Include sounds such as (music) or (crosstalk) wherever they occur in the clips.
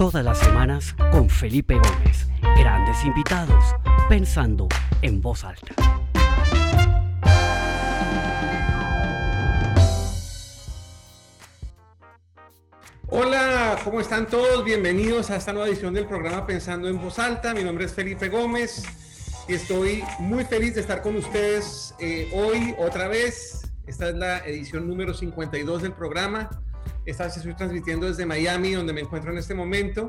Todas las semanas con Felipe Gómez. Grandes invitados, pensando en voz alta. Hola, ¿cómo están todos? Bienvenidos a esta nueva edición del programa Pensando en Voz Alta. Mi nombre es Felipe Gómez y estoy muy feliz de estar con ustedes eh, hoy otra vez. Esta es la edición número 52 del programa. Esta vez estoy transmitiendo desde Miami, donde me encuentro en este momento.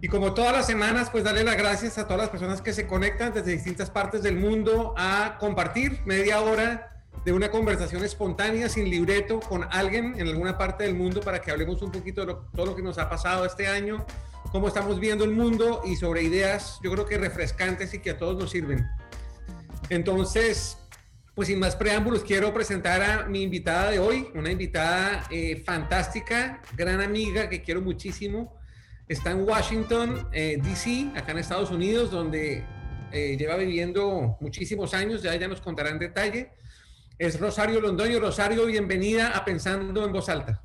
Y como todas las semanas, pues darle las gracias a todas las personas que se conectan desde distintas partes del mundo a compartir media hora de una conversación espontánea, sin libreto, con alguien en alguna parte del mundo para que hablemos un poquito de todo lo que nos ha pasado este año, cómo estamos viendo el mundo y sobre ideas, yo creo que refrescantes y que a todos nos sirven. Entonces, pues sin más preámbulos, quiero presentar a mi invitada de hoy, una invitada eh, fantástica, gran amiga que quiero muchísimo. Está en Washington, eh, D.C., acá en Estados Unidos, donde eh, lleva viviendo muchísimos años, ya ella nos contará en detalle. Es Rosario Londoño. Rosario, bienvenida a Pensando en Voz Alta.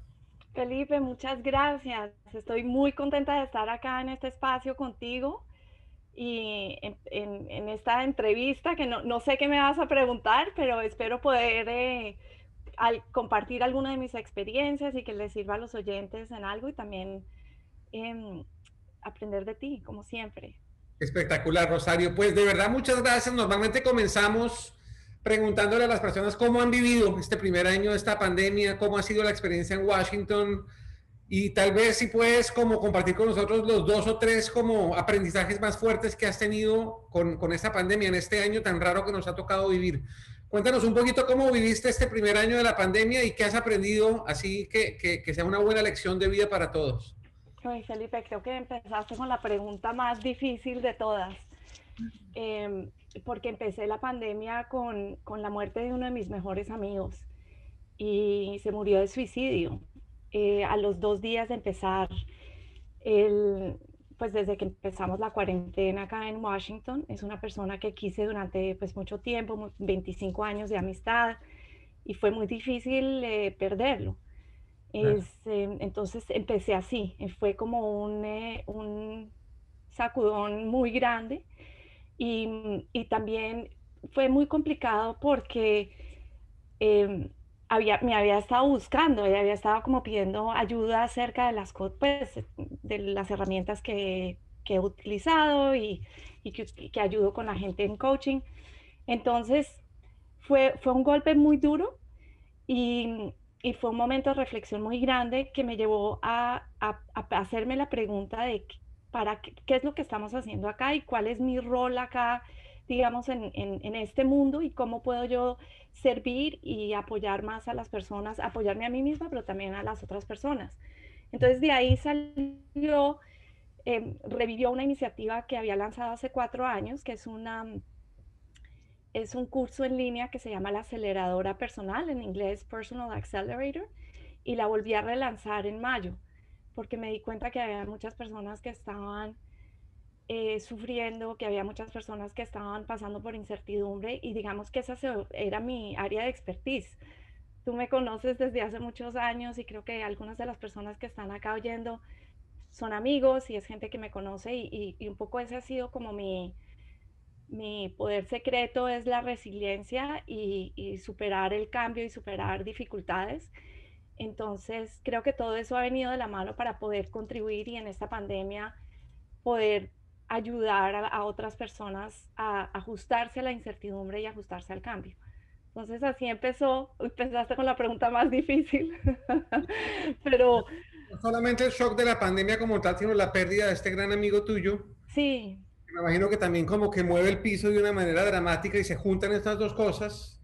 Felipe, muchas gracias. Estoy muy contenta de estar acá en este espacio contigo y en, esta entrevista, que no, sé qué me vas a preguntar, pero espero poder eh, compartir alguna de mis experiencias y que les sirva a los oyentes en algo y también em, aprender de ti, como siempre. Espectacular, Rosario. Pues de verdad, muchas gracias. Normalmente comenzamos preguntándole a las personas cómo han vivido este primer año de esta pandemia, cómo ha sido la experiencia en Washington, y tal vez si puedes como compartir con nosotros los dos o tres como aprendizajes más fuertes que has tenido con, con esta pandemia en este año tan raro que nos ha tocado vivir. Cuéntanos un poquito cómo viviste este primer año de la pandemia y qué has aprendido así que, que, sea una buena lección de vida para todos. Ay, Felipe, creo que empezaste con la pregunta más difícil de todas. Eh, porque empecé la pandemia con, con la muerte de uno de mis mejores amigos y se murió de suicidio. Eh, a los dos días de empezar, el, pues desde que empezamos la cuarentena acá en Washington, es una persona que quise durante pues mucho tiempo, 25 años de amistad, y fue muy difícil eh, perderlo. Es, em, entonces empecé así, fue como un, eh, un sacudón muy grande y, y, también fue muy complicado porque eh, me había estado buscando, y había estado como pidiendo ayuda acerca de las, pues, de las herramientas que, que he utilizado y, y que, que, ayudo con la gente en coaching. Entonces, fue, fue un golpe muy duro y, y fue un momento de reflexión muy grande que me llevó a, a, a hacerme la pregunta de para qué, qué, es lo que estamos haciendo acá y cuál es mi rol acá, digamos, en, en, este mundo y cómo puedo yo servir y apoyar más a las personas, apoyarme a mí misma, pero también a las otras personas. Entonces de ahí salió, eh, revivió una iniciativa que había lanzado hace cuatro años, que es una... Es un curso en línea que se llama la aceleradora personal, en inglés Personal Accelerator, y la volví a relanzar en mayo, porque me di cuenta que había muchas personas que estaban eh, sufriendo, que había muchas personas que estaban pasando por incertidumbre y digamos que esa era mi área de expertise. Tú me conoces desde hace muchos años y creo que algunas de las personas que están acá oyendo son amigos y es gente que me conoce y, y, un poco ese ha sido como mi, mi poder secreto es la resiliencia y, y, superar el cambio y superar dificultades. Entonces, creo que todo eso ha venido de la mano para poder contribuir y en esta pandemia poder ayudar a, otras personas a ajustarse a la incertidumbre y ajustarse al cambio. Entonces así empezó, empezaste con la pregunta más difícil, (laughs) pero... No solamente el shock de la pandemia como tal, sino la pérdida de este gran amigo tuyo. Sí. Me imagino que también como que mueve el piso de una manera dramática y se juntan estas dos cosas.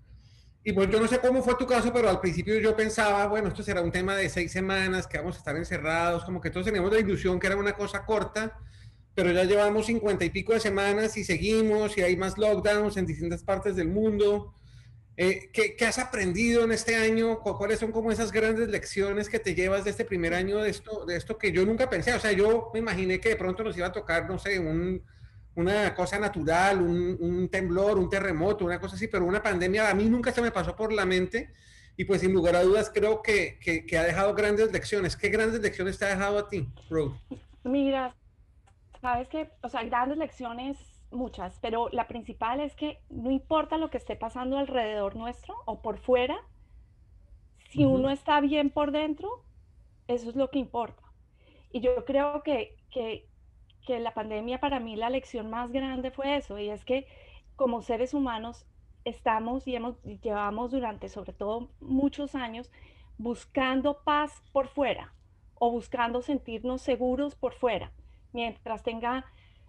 Y pues yo no sé cómo fue tu caso, pero al principio yo pensaba, bueno, esto será un tema de seis semanas, que vamos a estar encerrados, como que todos teníamos la ilusión que era una cosa corta pero ya llevamos cincuenta y pico de semanas y seguimos y hay más lockdowns en distintas partes del mundo. Eh, ¿qué, ¿qué, has aprendido en este año? ¿Cuáles son como esas grandes lecciones que te llevas de este primer año de esto, de esto que yo nunca pensé? O sea, yo me imaginé que de pronto nos iba a tocar, no sé, un, una cosa natural, un, temblor, un terremoto, una cosa así, pero una pandemia a mí nunca se me pasó por la mente y pues sin lugar a dudas creo que, que, ha dejado grandes lecciones. ¿Qué grandes lecciones te ha dejado a ti, Bro? Mira, sabes que, o sea, grandes lecciones, muchas, pero la principal es que no importa lo que esté pasando alrededor nuestro o por fuera, si uno está bien por dentro, eso es lo que importa. Y yo creo que, que, que la pandemia para mí la lección más grande fue eso, y es que como seres humanos estamos y hemos, llevamos durante sobre todo muchos años buscando paz por fuera o buscando sentirnos seguros por fuera. Mientras tenga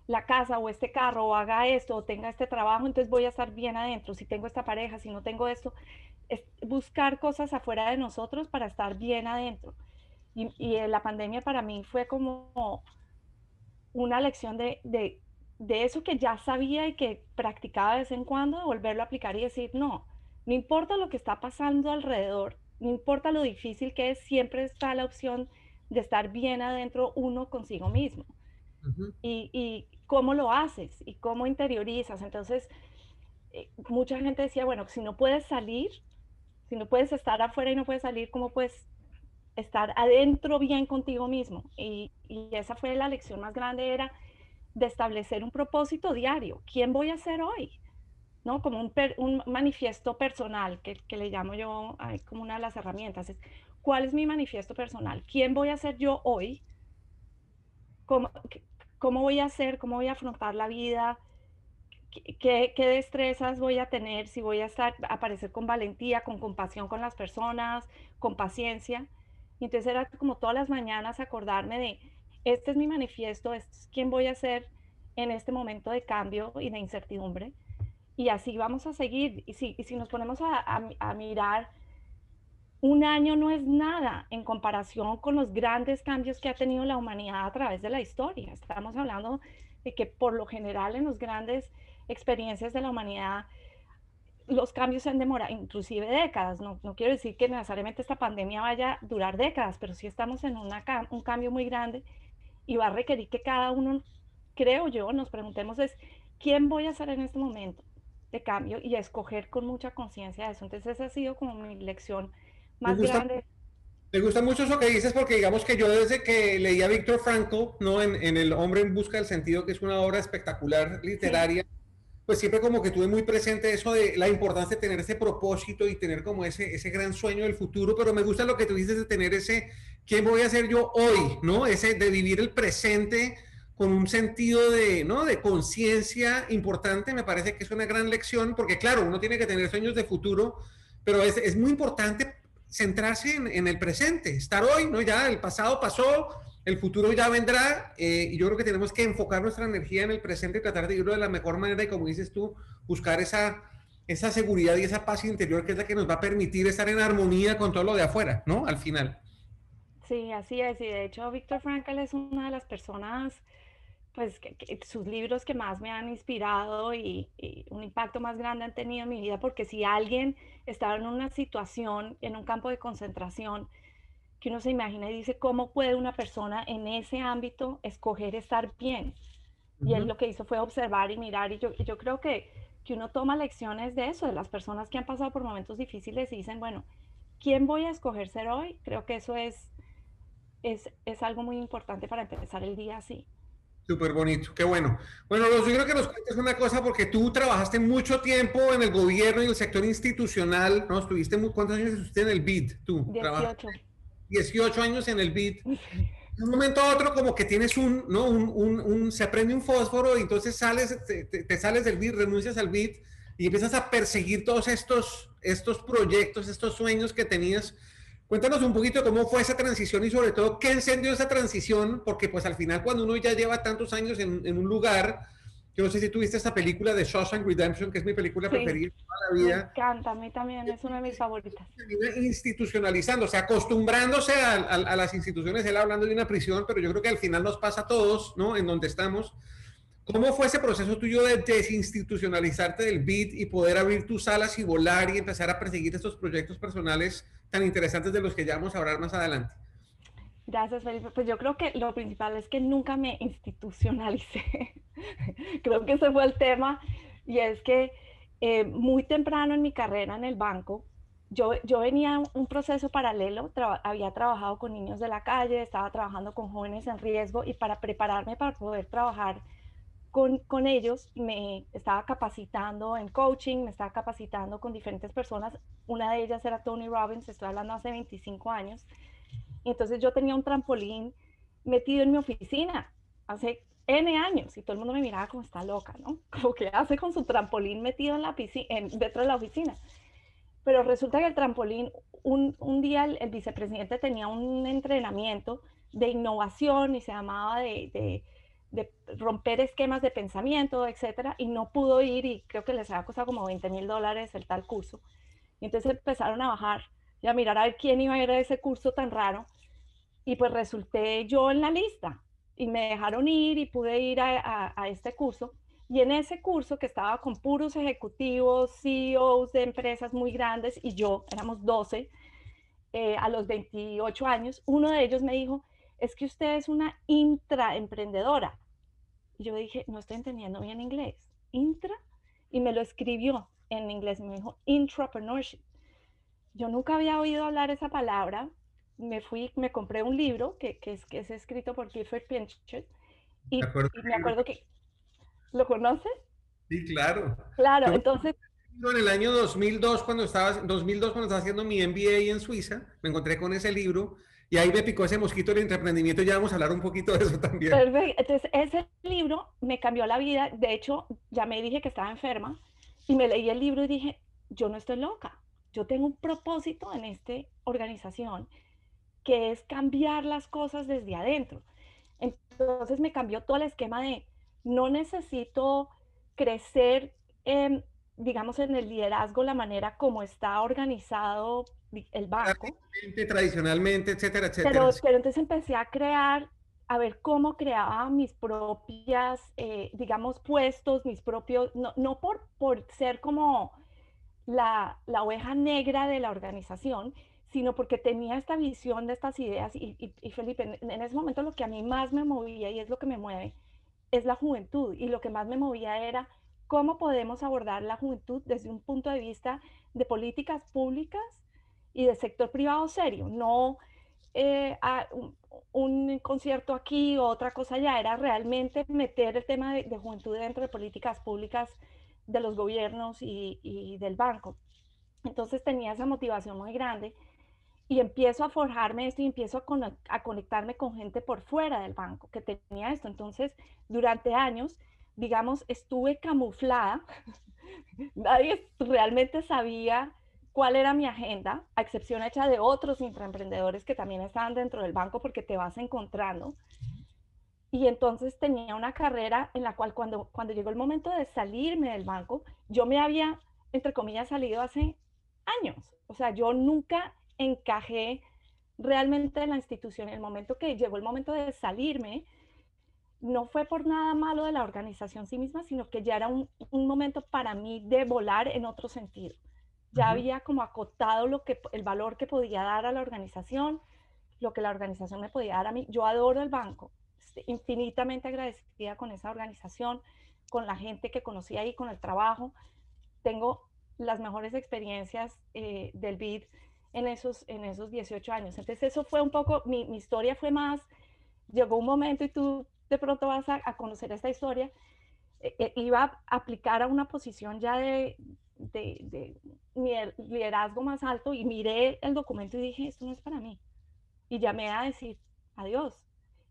la casa o este carro o haga esto o tenga este trabajo, entonces voy a estar bien adentro. Si tengo esta pareja, si no tengo esto, es buscar cosas afuera de nosotros para estar bien adentro. Y, y la pandemia para mí fue como una lección de, de, de, eso que ya sabía y que practicaba de vez en cuando, volverlo a aplicar y decir, no, no importa lo que está pasando alrededor, no importa lo difícil que es, siempre está la opción de estar bien adentro uno consigo mismo. Y, cómo lo haces y cómo interiorizas. Entonces, eh, mucha gente decía, bueno, si no puedes salir, si no puedes estar afuera y no puedes salir, ¿cómo puedes estar adentro bien contigo mismo? Y, esa fue la lección más grande, era de establecer un propósito diario. ¿Quién voy a ser hoy? ¿no? Como un, un manifiesto personal, que, que, le llamo yo como una de las herramientas. ¿Cuál es mi manifiesto personal? ¿Quién voy a ser yo hoy? ¿Cómo, ¿Cómo voy a hacer? ¿Cómo voy a afrontar la vida? ¿Qué, ¿Qué, destrezas voy a tener? Si voy a estar, aparecer con valentía, con compasión con las personas, con paciencia. Y entonces era como todas las mañanas acordarme de, este es mi manifiesto, este es quién voy a ser en este momento de cambio y de incertidumbre y así vamos a seguir. Y si, y si nos ponemos a, a, a, mirar, un año no es nada en comparación con los grandes cambios que ha tenido la humanidad a través de la historia. Estamos hablando de que por lo general en las grandes experiencias de la humanidad, los cambios se han demorado, inclusive décadas. No, no quiero decir que necesariamente esta pandemia vaya a durar décadas, pero sí estamos en una, un cambio muy grande y va a requerir que cada uno, creo yo, nos preguntemos es, ¿quién voy a ser en este momento? de cambio y a escoger con mucha conciencia eso. Entonces esa ha sido como mi lección más me gusta. Me gusta mucho eso que dices porque digamos que yo desde que leí a Víctor Frankl, ¿no? En, en, El hombre en busca del sentido, que es una obra espectacular literaria, sí. pues siempre como que tuve muy presente eso de la importancia de tener ese propósito y tener como ese, ese gran sueño del futuro, pero me gusta lo que tú dices de tener ese, ¿quién voy a ser yo hoy? ¿No? Ese de vivir el presente con un sentido de, ¿no? de conciencia importante, me parece que es una gran lección, porque claro, uno tiene que tener sueños de futuro, pero es, es muy importante centrarse en, el presente, estar hoy, ¿no? Ya el pasado pasó, el futuro ya vendrá, eh, y yo creo que tenemos que enfocar nuestra energía en el presente y tratar de irlo de la mejor manera, y como dices tú, buscar esa, esa seguridad y esa paz interior que es la que nos va a permitir estar en armonía con todo lo de afuera, ¿no? Al final. Sí, así es, y de hecho Víctor Frankl es una de las personas pues que, que sus libros que más me han inspirado y, y, un impacto más grande han tenido en mi vida, porque si alguien está en una situación, en un campo de concentración, que uno se imagina y dice, ¿cómo puede una persona en ese ámbito escoger estar bien? Uh -huh. Y él lo que hizo fue observar y mirar, y yo, yo creo que, que uno toma lecciones de eso, de las personas que han pasado por momentos difíciles y dicen, bueno, ¿quién voy a escoger ser hoy? Creo que eso es, es, es algo muy importante para empezar el día así. Súper bonito, qué bueno. Bueno, yo creo que nos cuentes una cosa, porque tú trabajaste mucho tiempo en el gobierno y el sector institucional, ¿no? Estuviste, muy, ¿cuántos años estuviste en el BID tú? 18. 18 años en el BID. De un momento a otro como que tienes un, ¿no? Un, un, un se prende un fósforo y entonces sales, te, te, te, sales del BID, renuncias al BID y empiezas a perseguir todos estos, estos proyectos, estos sueños que tenías. Cuéntanos un poquito cómo fue esa transición y sobre todo qué encendió esa transición, porque pues al final cuando uno ya lleva tantos años en, en un lugar, yo no sé si tuviste esta película de Shawshank Redemption, que es mi película sí, preferida de toda la vida. Me encanta, a mí también, es una de mis favoritas. Institucionalizándose, acostumbrándose a, a, a, las instituciones, él hablando de una prisión, pero yo creo que al final nos pasa a todos, ¿no? En donde estamos. ¿Cómo fue ese proceso tuyo de desinstitucionalizarte del BID y poder abrir tus alas y volar y empezar a perseguir estos proyectos personales tan interesantes de los que ya vamos a hablar más adelante? Gracias, Felipe. Pues yo creo que lo principal es que nunca me institucionalicé. (laughs) creo que ese fue el tema. Y es que eh, muy temprano en mi carrera en el banco, yo, yo venía un proceso paralelo, había trabajado con niños de la calle, estaba trabajando con jóvenes en riesgo y para prepararme para poder trabajar con, con, ellos me estaba capacitando en coaching, me estaba capacitando con diferentes personas. Una de ellas era Tony Robbins, estoy hablando hace 25 años. Entonces yo tenía un trampolín metido en mi oficina hace N años y todo el mundo me miraba como está loca, ¿no? (laughs) Como que hace con su trampolín metido en la piscina, en, dentro de la oficina. Pero resulta que el trampolín, un, un día el, vicepresidente tenía un entrenamiento de innovación y se llamaba de, de, romper esquemas de pensamiento, etcétera, y no pudo ir y creo que les había costado como 20 mil dólares el tal curso. Y entonces empezaron a bajar y a mirar a ver quién iba a ir a ese curso tan raro. Y pues resulté yo en la lista y me dejaron ir y pude ir a, a, este curso. Y en ese curso que estaba con puros ejecutivos, CEOs de empresas muy grandes y yo, éramos 12, eh, a los 28 años, uno de ellos me dijo, es que usted es una intraemprendedora. Y yo dije, no estoy entendiendo bien inglés. Intra, y me lo escribió en inglés, me dijo intrapreneurship. Yo nunca había oído hablar esa palabra. Me fui, me compré un libro que, que, es, que es escrito por Clifford Pinchot y, y me acuerdo que ¿Lo conoces? Sí, claro. Claro, entonces... En el año 2002, cuando estaba, 2002, cuando estaba haciendo mi MBA en Suiza, me encontré con ese libro y ahí me picó ese mosquito del emprendimiento. Ya vamos a hablar un poquito de eso también. Perfecto. Entonces, ese libro me cambió la vida. De hecho, ya me dije que estaba enferma y me leí el libro y dije, yo no estoy loca. Yo tengo un propósito en esta organización que es cambiar las cosas desde adentro. Entonces me cambió todo el esquema de no necesito crecer, eh, digamos, en el liderazgo, la manera como está organizado el banco. Tradicionalmente, etcétera, etcétera. Pero, pero, entonces empecé a crear, a ver cómo creaba mis propias, eh, digamos, puestos, mis propios, no, no por, por ser como la, la, oveja negra de la organización, sino porque tenía esta visión de estas ideas. Y, y, y Felipe, en, en, ese momento lo que a mí más me movía y es lo que me mueve, es la juventud y lo que más me movía era cómo podemos abordar la juventud desde un punto de vista de políticas públicas y de sector privado serio, no eh, un, un, concierto aquí o otra cosa allá, era realmente meter el tema de, de juventud dentro de políticas públicas de los gobiernos y, y del banco. Entonces tenía esa motivación muy grande y empiezo a forjarme esto y empiezo a, con, a, conectarme con gente por fuera del banco que tenía esto. Entonces, durante años, digamos, estuve camuflada. (laughs) Nadie realmente sabía cuál era mi agenda, a excepción hecha de otros intraemprendedores que también estaban dentro del banco porque te vas encontrando. Y entonces tenía una carrera en la cual cuando, cuando llegó el momento de salirme del banco, yo me había, entre comillas, salido hace años. O sea, yo nunca encajé realmente en la institución. El momento que llegó el momento de salirme, no fue por nada malo de la organización sí misma, sino que ya era un, un momento para mí de volar en otro sentido. Ya uh -huh. había como acotado lo que, el valor que podía dar a la organización, lo que la organización me podía dar a mí. Yo adoro el banco, estoy infinitamente agradecida con esa organización, con la gente que conocí ahí, con el trabajo. Tengo las mejores experiencias eh, del BID en esos, en esos 18 años. Entonces eso fue un poco, mi, mi historia fue más, llegó un momento y tú de pronto vas a, a conocer esta historia, eh, iba a aplicar a una posición ya de, de, de, liderazgo más alto y miré el documento y dije, esto no es para mí. Y llamé a decir, adiós.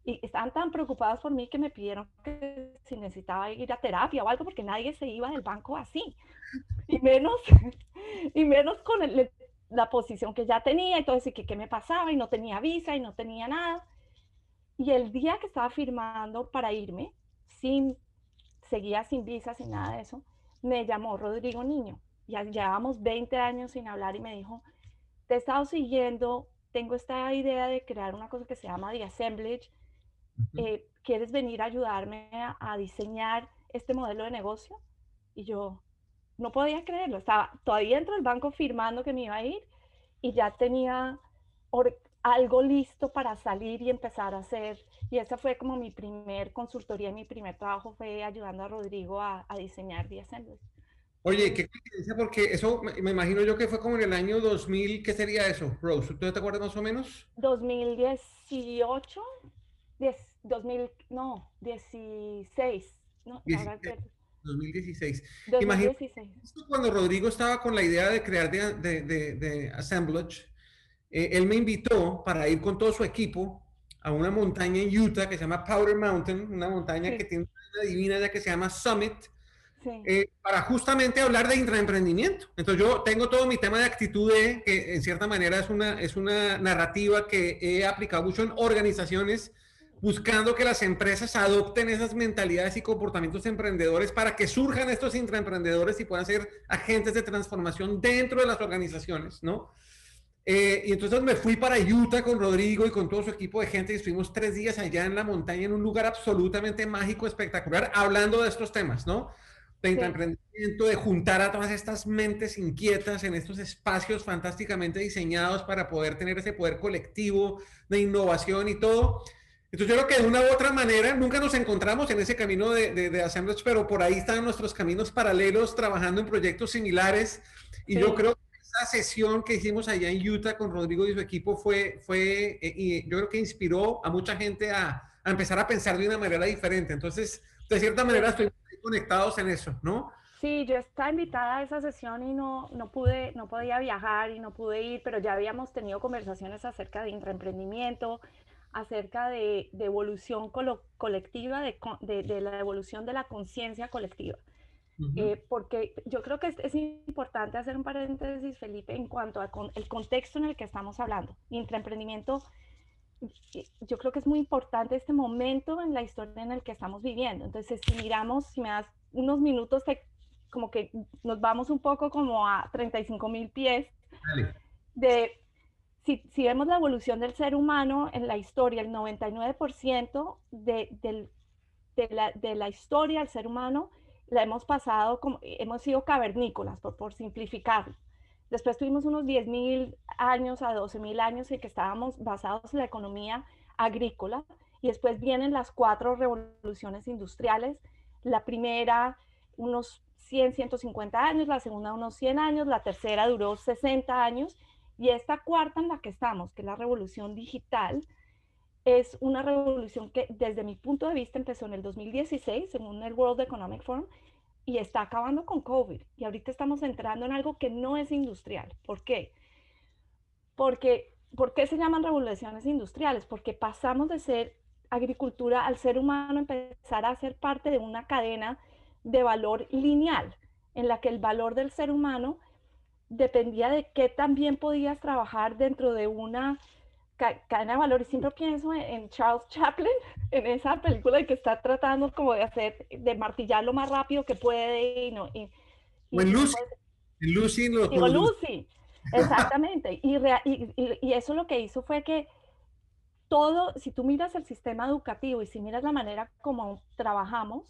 Y estaban tan preocupados por mí que me pidieron que si necesitaba ir a terapia o algo, porque nadie se iba del banco así. Y menos, (laughs) y menos con la posición que ya tenía, entonces que qué me pasaba y no tenía visa y no tenía nada. Y el día que estaba firmando para irme, sin, seguía sin visa, sin nada de eso, me llamó Rodrigo Niño. Ya llevábamos 20 años sin hablar y me dijo, te he estado siguiendo, tengo esta idea de crear una cosa que se llama The Assemblage. Uh -huh. eh, ¿Quieres venir a ayudarme a, a diseñar este modelo de negocio? Y yo, no podía creerlo, estaba todavía dentro del banco firmando que me iba a ir y ya tenía algo listo para salir y empezar a hacer. Y esa fue como mi primer consultoría, mi primer trabajo fue ayudando a Rodrigo a, a diseñar The Assembly. Oye, qué coincidencia, porque eso me, imagino yo que fue como en el año 2000, ¿qué sería eso, Rose? ¿Tú te acuerdas más o menos? 2018, 2000, no, 16, no, 2016. 2016. cuando Rodrigo estaba con la idea de crear de, de, de, Assemblage, eh, él me invitó para ir con todo su equipo a una montaña en Utah que se llama Powder Mountain, una montaña que tiene una divina ya que se llama Summit, eh, para justamente hablar de intraemprendimiento. Entonces yo tengo todo mi tema de actitud de, que en cierta manera es una, es una narrativa que he aplicado mucho en organizaciones, buscando que las empresas adopten esas mentalidades y comportamientos emprendedores para que surjan estos intraemprendedores y puedan ser agentes de transformación dentro de las organizaciones, ¿no? Eh, y entonces me fui para Utah con Rodrigo y con todo su equipo de gente y estuvimos tres días allá en la montaña en un lugar absolutamente mágico, espectacular, hablando de estos temas, ¿no? de emprendimiento, de juntar a todas estas mentes inquietas en estos espacios fantásticamente diseñados para poder tener ese poder colectivo de innovación y todo. Entonces yo creo que de una u otra manera nunca nos encontramos en ese camino de, de, de Assemblage, pero por ahí están nuestros caminos paralelos trabajando en proyectos similares. Y yo creo que esa sesión que hicimos allá en Utah con Rodrigo y su equipo fue, fue eh, y yo creo que inspiró a mucha gente a, a empezar a pensar de una manera diferente. Entonces, de cierta manera estoy conectados en eso, ¿no? Sí, yo estaba invitada a esa sesión y no, no pude, no podía viajar y no pude ir, pero ya habíamos tenido conversaciones acerca de intraemprendimiento, acerca de, de evolución colectiva, de, de, la evolución de la conciencia colectiva. Eh, porque yo creo que es, es, importante hacer un paréntesis, Felipe, en cuanto al el contexto en el que estamos hablando. Intraemprendimiento yo creo que es muy importante este momento en la historia en el que estamos viviendo. Entonces, si miramos, si me das unos minutos, como que nos vamos un poco como a 35 mil pies de... Si, si, vemos la evolución del ser humano en la historia, el 99% de, de, de, la, de la historia del ser humano la hemos pasado como, hemos sido cavernícolas, por, por simplificarlo. Después tuvimos unos 10.000 años a 12.000 años en que estábamos basados en la economía agrícola y después vienen las cuatro revoluciones industriales. La primera, unos 100, 150 años, la segunda, unos 100 años, la tercera duró 60 años y esta cuarta en la que estamos, que es la revolución digital, es una revolución que desde mi punto de vista empezó en el 2016, según el World Economic Forum, y está acabando con COVID. Y ahorita estamos entrando en algo que no es industrial. ¿Por qué? Porque, ¿por qué se llaman revoluciones industriales? Porque pasamos de ser agricultura al ser humano empezar a ser parte de una cadena de valor lineal, en la que el valor del ser humano dependía de qué también podías trabajar dentro de una cadena de valor. Y siempre pienso en, Charles Chaplin, (laughs) en esa película que está tratando como de hacer, de martillar lo más rápido que puede. Y no, y, o en Lucy. En Lucy. Lucy. Exactamente. Y, y, y, eso lo que hizo fue que todo, si tú miras el sistema educativo y si miras la manera como trabajamos,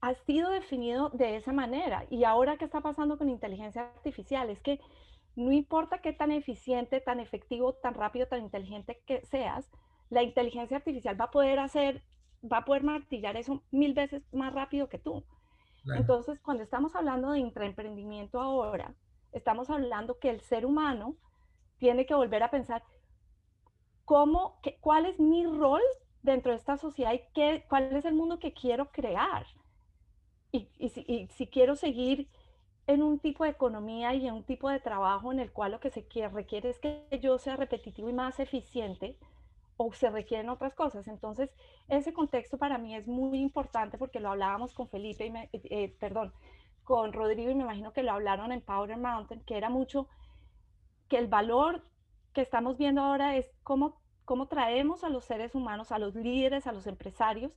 ha sido definido de esa manera. Y ahora, ¿qué está pasando con inteligencia artificial? Es que no importa qué tan eficiente, tan efectivo, tan rápido, tan inteligente que seas, la inteligencia artificial va a poder hacer, va a poder martillar eso mil veces más rápido que tú. Entonces, cuando estamos hablando de intraemprendimiento ahora, estamos hablando que el ser humano tiene que volver a pensar cómo, qué, cuál es mi rol dentro de esta sociedad y qué, cuál es el mundo que quiero crear. Y, y, si, y si quiero seguir en un tipo de economía y en un tipo de trabajo en el cual lo que se requiere es que yo sea repetitivo y más eficiente o se requieren otras cosas. Entonces, ese contexto para mí es muy importante porque lo hablábamos con Felipe y me, eh, perdón, con Rodrigo y me imagino que lo hablaron en Powder Mountain, que era mucho que el valor que estamos viendo ahora es cómo, cómo traemos a los seres humanos, a los líderes, a los empresarios,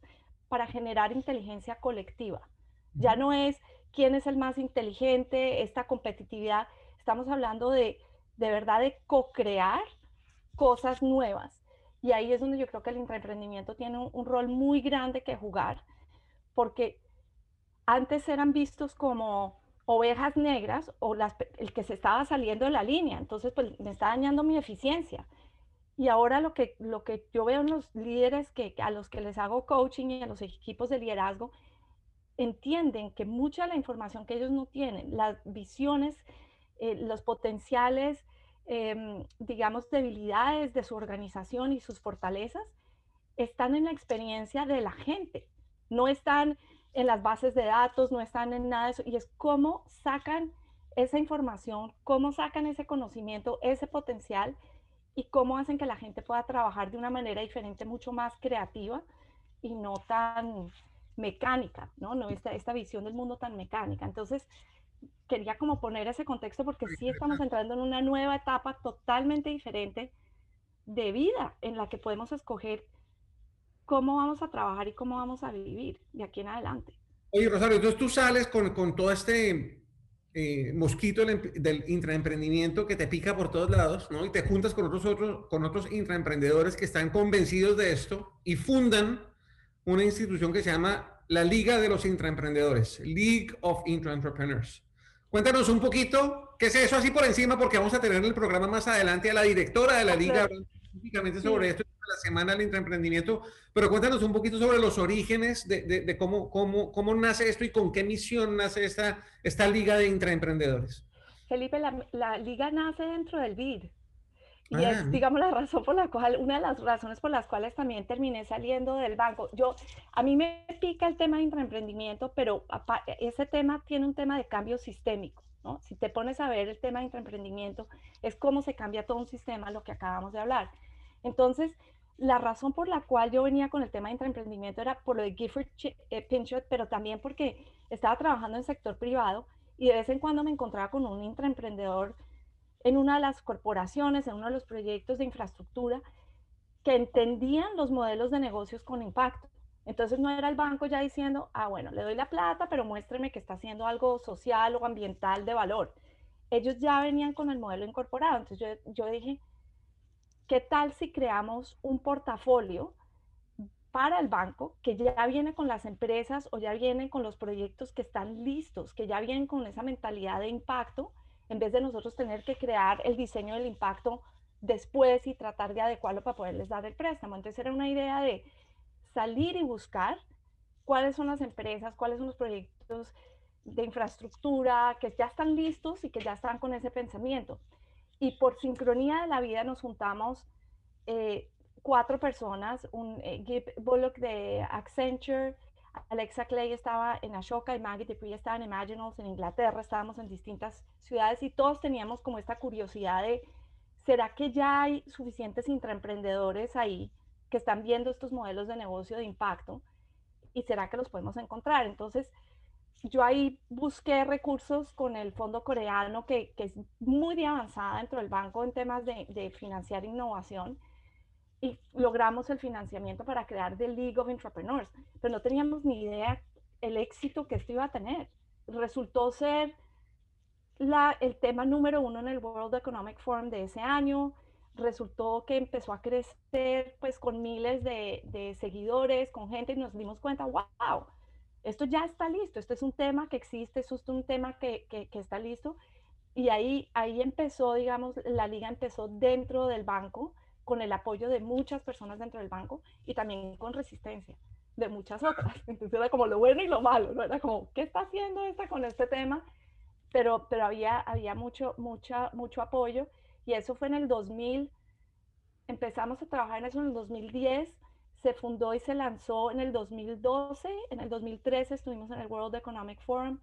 para generar inteligencia colectiva. Ya no es quién es el más inteligente, esta competitividad. Estamos hablando de, de verdad de co-crear cosas nuevas. Y ahí es donde yo creo que el emprendimiento tiene un, rol muy grande que jugar, porque antes eran vistos como ovejas negras o las, el que se estaba saliendo de la línea, entonces pues me está dañando mi eficiencia. Y ahora lo que, lo que yo veo en los líderes que, a los que les hago coaching y a los equipos de liderazgo entienden que mucha de la información que ellos no tienen, las visiones, eh, los potenciales, em, digamos, debilidades de su organización y sus fortalezas, están en la experiencia de la gente, no están en las bases de datos, no están en nada de eso, y es cómo sacan esa información, cómo sacan ese conocimiento, ese potencial y cómo hacen que la gente pueda trabajar de una manera diferente, mucho más creativa y no tan mecánica, ¿no? No esta, esta visión del mundo tan mecánica. Entonces, quería como poner ese contexto porque sí estamos entrando en una nueva etapa totalmente diferente de vida en la que podemos escoger cómo vamos a trabajar y cómo vamos a vivir de aquí en adelante. Oye, Rosario, entonces tú sales con, con todo este eh, mosquito del, intraemprendimiento que te pica por todos lados, ¿no? Y te juntas con otros, otros, con otros intraemprendedores que están convencidos de esto y fundan una institución que se llama la Liga de los Intraemprendedores, League of Intraentrepreneurs. Cuéntanos un poquito qué es eso así por encima, porque vamos a tener en el programa más adelante a la directora de la Liga específicamente sobre esto, la Semana del Intraemprendimiento, pero cuéntanos un poquito sobre los orígenes de, de, cómo, cómo, cómo, nace esto y con qué misión nace esta, esta Liga de Intraemprendedores. Felipe, la, la Liga nace dentro del BID. Y es, ah. digamos, la razón por la cual, una de las razones por las cuales también terminé saliendo del banco. Yo, a mí me pica el tema de intraemprendimiento, pero ese tema tiene un tema de cambio sistémico, ¿no? Si te pones a ver el tema de intraemprendimiento, es cómo se cambia todo un sistema, lo que acabamos de hablar. Entonces, la razón por la cual yo venía con el tema de intraemprendimiento era por lo de Gifford eh, Pinchot, pero también porque estaba trabajando en el sector privado y de vez en cuando me encontraba con un intraemprendedor en una de las corporaciones, en uno de los proyectos de infraestructura, que entendían los modelos de negocios con impacto. Entonces no era el banco ya diciendo, ah, bueno, le doy la plata, pero muéstreme que está haciendo algo social o ambiental de valor. Ellos ya venían con el modelo incorporado. Entonces yo, yo dije, ¿qué tal si creamos un portafolio para el banco que ya viene con las empresas o ya viene con los proyectos que están listos, que ya vienen con esa mentalidad de impacto en vez de nosotros tener que crear el diseño del impacto después y tratar de adecuarlo para poderles dar el préstamo. Entonces era una idea de salir y buscar cuáles son las empresas, cuáles son los proyectos de infraestructura que ya están listos y que ya están con ese pensamiento. Y por sincronía de la vida nos juntamos eh, cuatro personas, un eh, Bullock de Accenture, Alexa Clay estaba en Ashoka y Maggie Dupree estaba en Imaginals en Inglaterra, estábamos en distintas ciudades y todos teníamos como esta curiosidad de, ¿será que ya hay suficientes intraemprendedores ahí que están viendo estos modelos de negocio de impacto? ¿Y será que los podemos encontrar? Entonces, yo ahí busqué recursos con el fondo coreano, que, es muy avanzada dentro del banco en temas de, de financiar innovación y logramos el financiamiento para crear The League of Entrepreneurs, pero no teníamos ni idea el éxito que esto iba a tener. Resultó ser la, el tema número uno en el World Economic Forum de ese año, resultó que empezó a crecer pues con miles de, de seguidores, con gente y nos dimos cuenta, wow, esto ya está listo, esto es un tema que existe, esto es un tema que, que, que está listo. Y ahí, ahí empezó, digamos, la liga empezó dentro del banco con el apoyo de muchas personas dentro del banco y también con resistencia de muchas otras. (laughs) Entonces era como lo bueno y lo malo, ¿no? Era como, ¿qué está haciendo esta con este tema? Pero, pero había, había mucho, mucha, mucho apoyo y eso fue en el 2000. Empezamos a trabajar en eso en el 2010, se fundó y se lanzó en el 2012, en el 2013 estuvimos en el World Economic Forum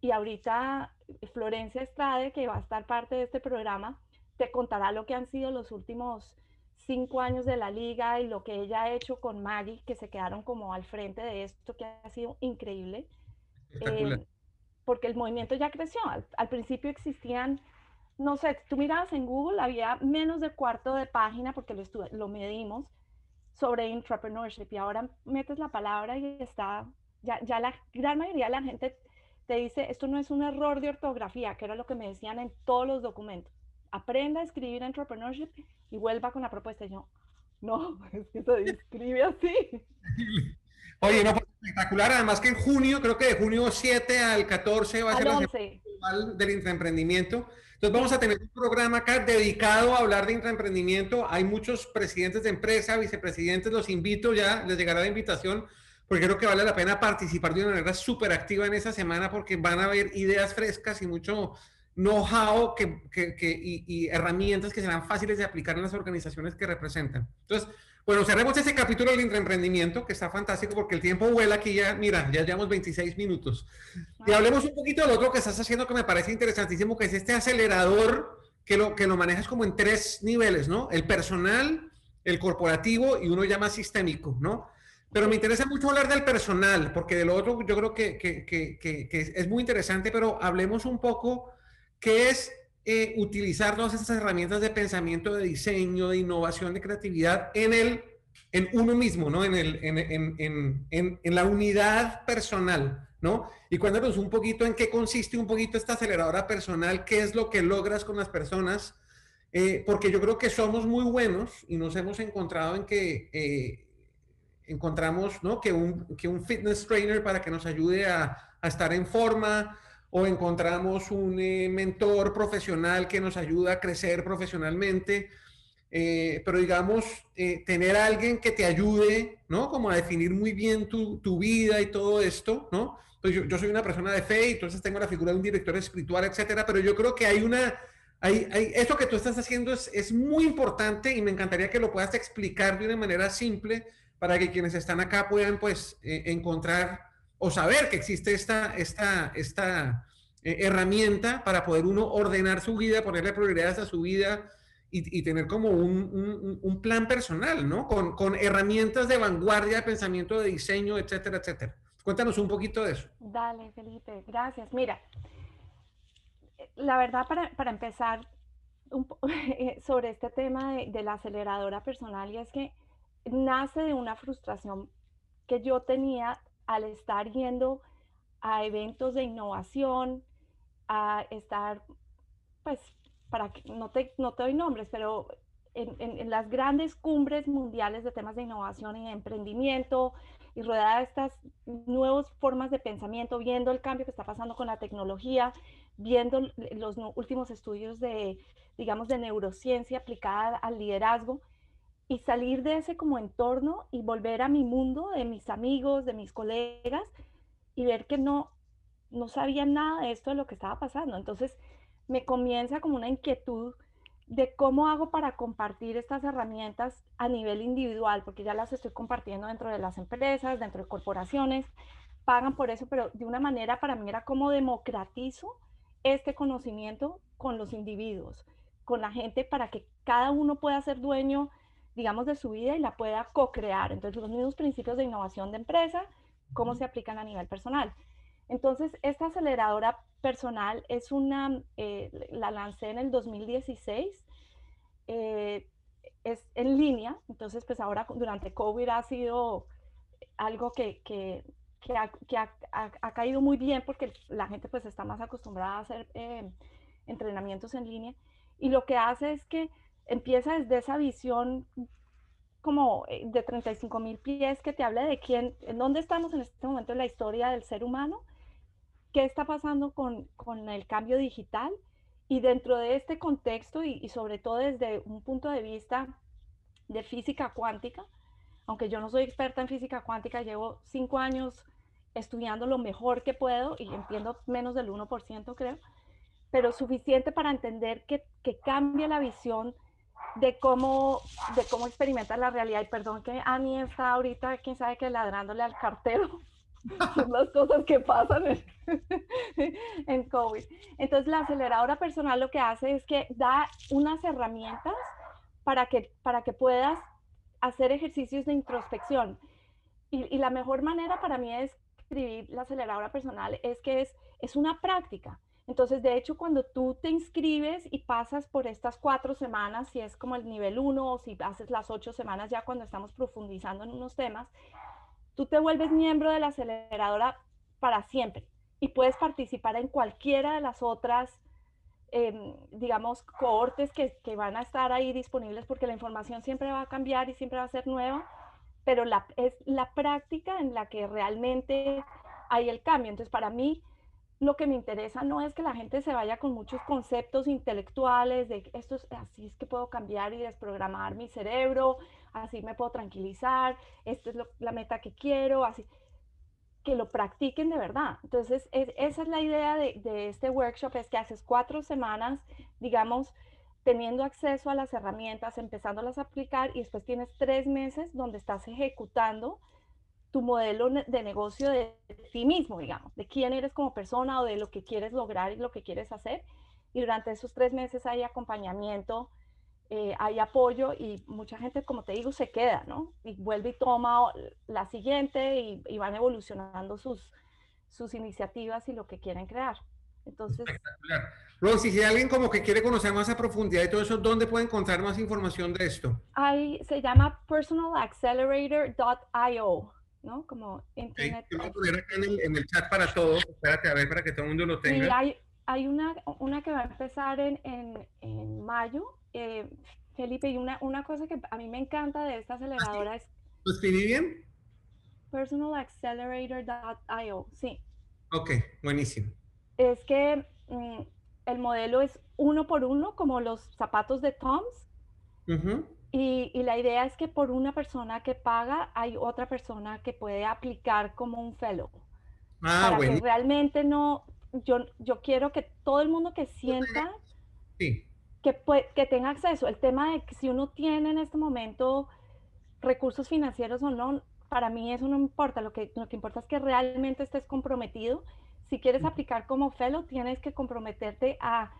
y ahorita Florencia Estrade, que va a estar parte de este programa, te contará lo que han sido los últimos cinco años de la liga y lo que ella ha hecho con Maggie, que se quedaron como al frente de esto, que ha sido increíble. Eh, porque el movimiento ya creció. Al, principio existían, no sé, tú mirabas en Google, había menos de cuarto de página, porque lo, lo medimos, sobre entrepreneurship. Y ahora metes la palabra y está, ya, ya la gran mayoría de la gente te dice, esto no es un error de ortografía, que era lo que me decían en todos los documentos aprenda a escribir entrepreneurship y vuelva con la propuesta. Y yo, no, (laughs) es que se escribe así. (laughs) Oye, no, pues, espectacular. Además que en junio, creo que de junio 7 al 14 va a ser el del Intraemprendimiento. Entonces vamos a tener un programa acá dedicado a hablar de intraemprendimiento. Hay muchos presidentes de empresa, vicepresidentes, los invito ya, les llegará la invitación porque creo que vale la pena participar de una manera súper activa en esa semana porque van a haber ideas frescas y mucho know-how que, que, y, y, herramientas que serán fáciles de aplicar en las organizaciones que representan. Entonces, bueno, cerremos ese capítulo del emprendimiento que está fantástico porque el tiempo vuela aquí ya, mira, ya llevamos 26 minutos. Y hablemos un poquito del otro que estás haciendo que me parece interesantísimo, que es este acelerador que lo, que lo manejas como en tres niveles, ¿no? El personal, el corporativo y uno ya más sistémico, ¿no? Pero me interesa mucho hablar del personal, porque de lo otro yo creo que, que, que, que es muy interesante, pero hablemos un poco qué es eh, utilizar todas estas herramientas de pensamiento, de diseño, de innovación, de creatividad en, el, en uno mismo, ¿no? En, el, en, en, en, en la unidad personal, ¿no? Y cuéntanos un poquito en qué consiste un poquito esta aceleradora personal, qué es lo que logras con las personas, eh, porque yo creo que somos muy buenos y nos hemos encontrado en que eh, encontramos, ¿no? Que un, que un fitness trainer para que nos ayude a, a estar en forma, o encontramos un eh, mentor profesional que nos ayuda a crecer profesionalmente. Eh, pero digamos, eh, tener a alguien que te ayude, ¿no? Como a definir muy bien tu, tu vida y todo esto, ¿no? Yo, yo, soy una persona de fe y entonces tengo la figura de un director espiritual, etcétera, pero yo creo que hay una, hay, hay, esto que tú estás haciendo es, es muy importante y me encantaría que lo puedas explicar de una manera simple para que quienes están acá puedan, pues, encontrar o saber que existe esta, esta, esta eh, herramienta para poder uno ordenar su vida, ponerle prioridades a su vida y, tener como un, un, plan personal, ¿no? Con, con, herramientas de vanguardia, de pensamiento, de diseño, etcétera, etcétera. Cuéntanos un poquito de eso. Dale, Felipe, gracias. Mira, la verdad para, para empezar un, (laughs) sobre este tema de, de la aceleradora personal y es que nace de una frustración que yo tenía al estar yendo a eventos de innovación, a estar, pues, para que no te, no te doy nombres, pero en, en, en, las grandes cumbres mundiales de temas de innovación y de emprendimiento y rodeada de estas nuevas formas de pensamiento, viendo el cambio que está pasando con la tecnología, viendo los últimos estudios de, digamos, de neurociencia aplicada al liderazgo y salir de ese como entorno y volver a mi mundo, de mis amigos, de mis colegas y ver que no, no sabía nada de esto de lo que estaba pasando. Entonces me comienza como una inquietud de cómo hago para compartir estas herramientas a nivel individual, porque ya las estoy compartiendo dentro de las empresas, dentro de corporaciones, pagan por eso, pero de una manera para mí era como democratizo este conocimiento con los individuos, con la gente, para que cada uno pueda ser dueño, digamos, de su vida y la pueda co-crear. Entonces, los mismos principios de innovación de empresa, cómo se aplican a nivel personal. Entonces, esta aceleradora personal es una, eh, la lancé en el 2016, eh, es en línea, entonces pues ahora durante COVID ha sido algo que, que, que, ha, que ha, ha, caído muy bien porque la gente pues está más acostumbrada a hacer eh, entrenamientos en línea y lo que hace es que empieza desde esa visión como de 35 mil pies que te habla de quién, en dónde estamos en este momento en la historia del ser humano qué está pasando con, con, el cambio digital y dentro de este contexto y, y, sobre todo desde un punto de vista de física cuántica, aunque yo no soy experta en física cuántica, llevo cinco años estudiando lo mejor que puedo y entiendo menos del 1% creo, pero suficiente para entender que, que cambia la visión de cómo, de cómo experimentar la realidad. Y perdón que Annie está ahorita, quién sabe que ladrándole al cartero. (laughs) Son las cosas que pasan en, (laughs) en, COVID. Entonces, la aceleradora personal lo que hace es que da unas herramientas para que, para que puedas hacer ejercicios de introspección. Y, y la mejor manera para mí de escribir la aceleradora personal es que es, es una práctica. Entonces, de hecho, cuando tú te inscribes y pasas por estas cuatro semanas, si es como el nivel uno o si haces las ocho semanas ya cuando estamos profundizando en unos temas, tú te vuelves miembro de la aceleradora para siempre y puedes participar en cualquiera de las otras, eh, digamos, cohortes que, que, van a estar ahí disponibles porque la información siempre va a cambiar y siempre va a ser nueva, pero la, es la práctica en la que realmente hay el cambio. Entonces, para mí, lo que me interesa no es que la gente se vaya con muchos conceptos intelectuales de esto es así es que puedo cambiar y desprogramar mi cerebro, así me puedo tranquilizar, esta es lo, la meta que quiero, así. que lo practiquen de verdad. Entonces, esa es la idea de, de, este workshop, es que haces cuatro semanas, digamos, teniendo acceso a las herramientas, empezándolas a aplicar y después tienes tres meses donde estás ejecutando tu modelo de negocio de ti mismo, digamos, de quién eres como persona o de lo que quieres lograr y lo que quieres hacer. Y durante esos tres meses hay acompañamiento, eh, hay apoyo y mucha gente, como te digo, se queda, ¿no? Y vuelve y toma la siguiente y, y van evolucionando sus, sus iniciativas y lo que quieren crear. Entonces... Espectacular. Rosy, si alguien como que quiere conocer más a profundidad y todo eso, ¿dónde puede encontrar más información de esto? Ahí se llama personalaccelerator.io, ¿no? Como internet. voy a poner acá en el, en el, chat para todos. Espérate a ver para que todo el mundo lo tenga. Y hay, hay una, una que va a empezar en, en, en mayo, eh, Felipe, y una, una cosa que a mí me encanta de esta aceleradora es... ¿Lo escribí bien? Personalaccelerator.io, sí. Ok, buenísimo es que mm, el modelo es uno por uno, como los zapatos de Toms. Y, la idea es que por una persona que paga, hay otra persona que puede aplicar como un fellow. Ah, para que realmente no, yo, yo quiero que todo el mundo que sienta que, que tenga acceso. El tema de que si uno tiene en este momento recursos financieros o no, para mí eso no importa. Lo que, lo que importa es que realmente estés comprometido si quieres aplicar como fellow, tienes que comprometerte a,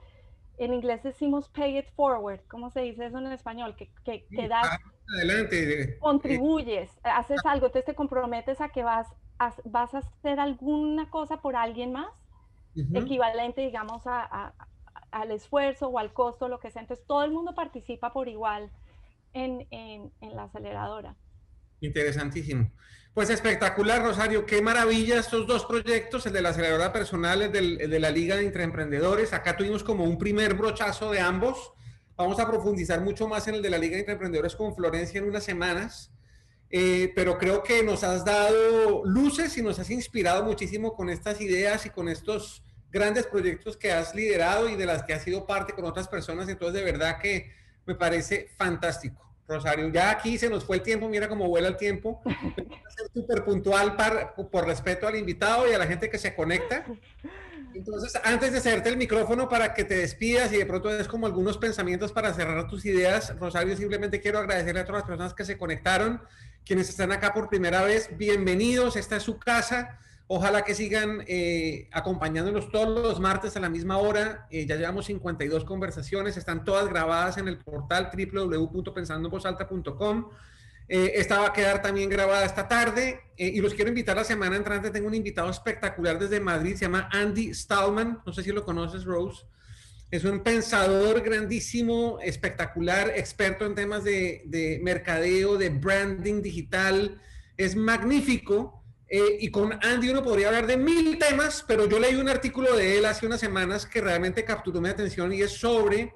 en inglés decimos pay it forward, ¿cómo se dice eso en español? Que, que, das, adelante. contribuyes, haces algo, entonces te comprometes a que vas a, vas a hacer alguna cosa por alguien más, equivalente, digamos, a, al esfuerzo o al costo, lo que sea. Entonces todo el mundo participa por igual en, en, en la aceleradora. Interesantísimo. Pues espectacular, Rosario. Qué maravilla estos dos proyectos, el de la aceleradora personal, el, de la Liga de Intraemprendedores. Acá tuvimos como un primer brochazo de ambos. Vamos a profundizar mucho más en el de la Liga de Intraemprendedores con Florencia en unas semanas. Eh, pero creo que nos has dado luces y nos has inspirado muchísimo con estas ideas y con estos grandes proyectos que has liderado y de las que has sido parte con otras personas. Entonces, de verdad que me parece fantástico. Rosario. Ya aquí se nos fue el tiempo, mira cómo vuela el tiempo. (laughs) ser súper puntual por respeto al invitado y a la gente que se conecta. Entonces, antes de hacerte el micrófono para que te despidas y de pronto es como algunos pensamientos para cerrar tus ideas, Rosario, simplemente quiero agradecerle a todas las personas que se conectaron, quienes están acá por primera vez, bienvenidos, esta es su casa. Ojalá que sigan eh, acompañándonos todos los martes a la misma hora. Eh, ya llevamos 52 conversaciones, están todas grabadas en el portal www.pensandoenvozalta.com. Eh, esta va a quedar también grabada esta tarde eh, y los quiero invitar la semana entrante. Tengo un invitado espectacular desde Madrid, se llama Andy Stallman. No sé si lo conoces, Rose. Es un pensador grandísimo, espectacular, experto en temas de mercadeo, de branding digital. Es magnífico eh, y con Andy uno podría hablar de mil temas, pero yo leí un artículo de él hace unas semanas que realmente capturó mi atención y es sobre,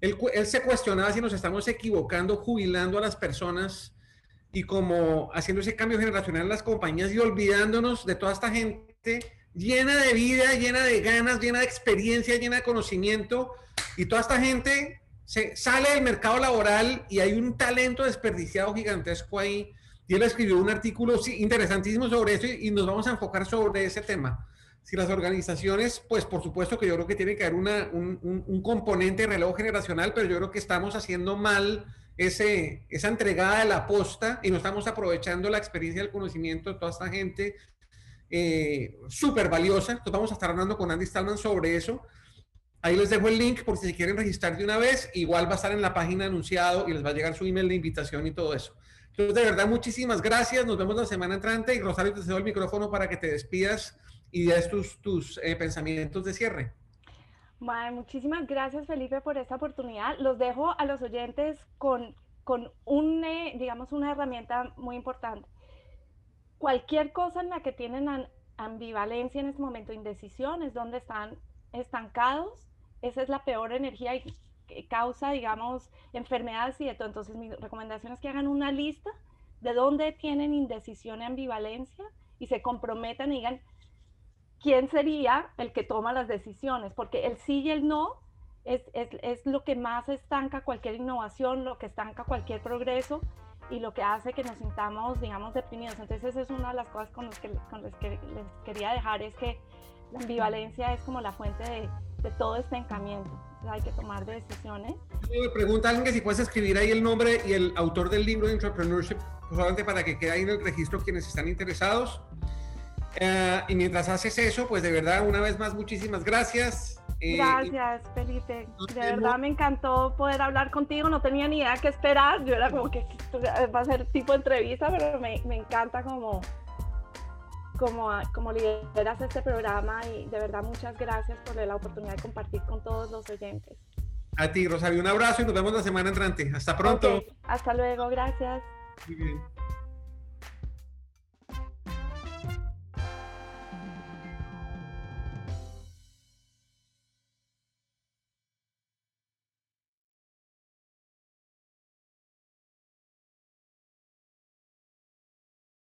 él, él se cuestionaba si nos estamos equivocando jubilando a las personas y como haciendo ese cambio generacional en las compañías y olvidándonos de toda esta gente llena de vida, llena de ganas, llena de experiencia, llena de conocimiento y toda esta gente se sale del mercado laboral y hay un talento desperdiciado gigantesco ahí y él escribió un artículo interesantísimo sobre eso y, nos vamos a enfocar sobre ese tema. Si las organizaciones, pues por supuesto que yo creo que tiene que haber un, componente de reloj generacional, pero yo creo que estamos haciendo mal ese, esa entregada de la posta y no estamos aprovechando la experiencia y el conocimiento de toda esta gente eh, súper valiosa. Entonces vamos a estar hablando con Andy Stallman sobre eso. Ahí les dejo el link por si se quieren registrar de una vez. Igual va a estar en la página anunciado y les va a llegar su email de invitación y todo eso. Entonces, de verdad, muchísimas gracias. Nos vemos la semana entrante y Rosario, te cedo el micrófono para que te despidas y des tus, tus eh, pensamientos de cierre. muchísimas gracias, Felipe, por esta oportunidad. Los dejo a los oyentes con, con un, eh, digamos, una herramienta muy importante. Cualquier cosa en la que tienen ambivalencia en este momento, indecisión, es donde están estancados. Esa es la peor energía y causa, digamos, enfermedades y de todo. Entonces, mi recomendación es que hagan una lista de dónde tienen indecisión y ambivalencia y se comprometan y digan quién sería el que toma las decisiones, porque el sí y el no es, es, es lo que más estanca cualquier innovación, lo que estanca cualquier progreso. y lo que hace que nos sintamos, digamos, deprimidos. Entonces, esa es una de las cosas con las que, con que les quería dejar, es que la ambivalencia es como la fuente de, de todo encamiento. Hay que tomar decisiones. Me pregunta alguien que si puedes escribir ahí el nombre y el autor del libro de Entrepreneurship, solamente para que quede ahí en el registro quienes están interesados. Eh, y mientras haces eso, pues de verdad, una vez más, muchísimas gracias. Eh, Gracias, Felipe. De verdad me encantó poder hablar contigo. No tenía ni idea qué esperar. Yo era como que va a ser tipo entrevista, pero me, me encanta como, como, como lideras este programa y de verdad muchas gracias por la oportunidad de compartir con todos los oyentes. A ti, Rosario, un abrazo y nos vemos la semana entrante. Hasta pronto. Hasta luego, gracias. Muy bien.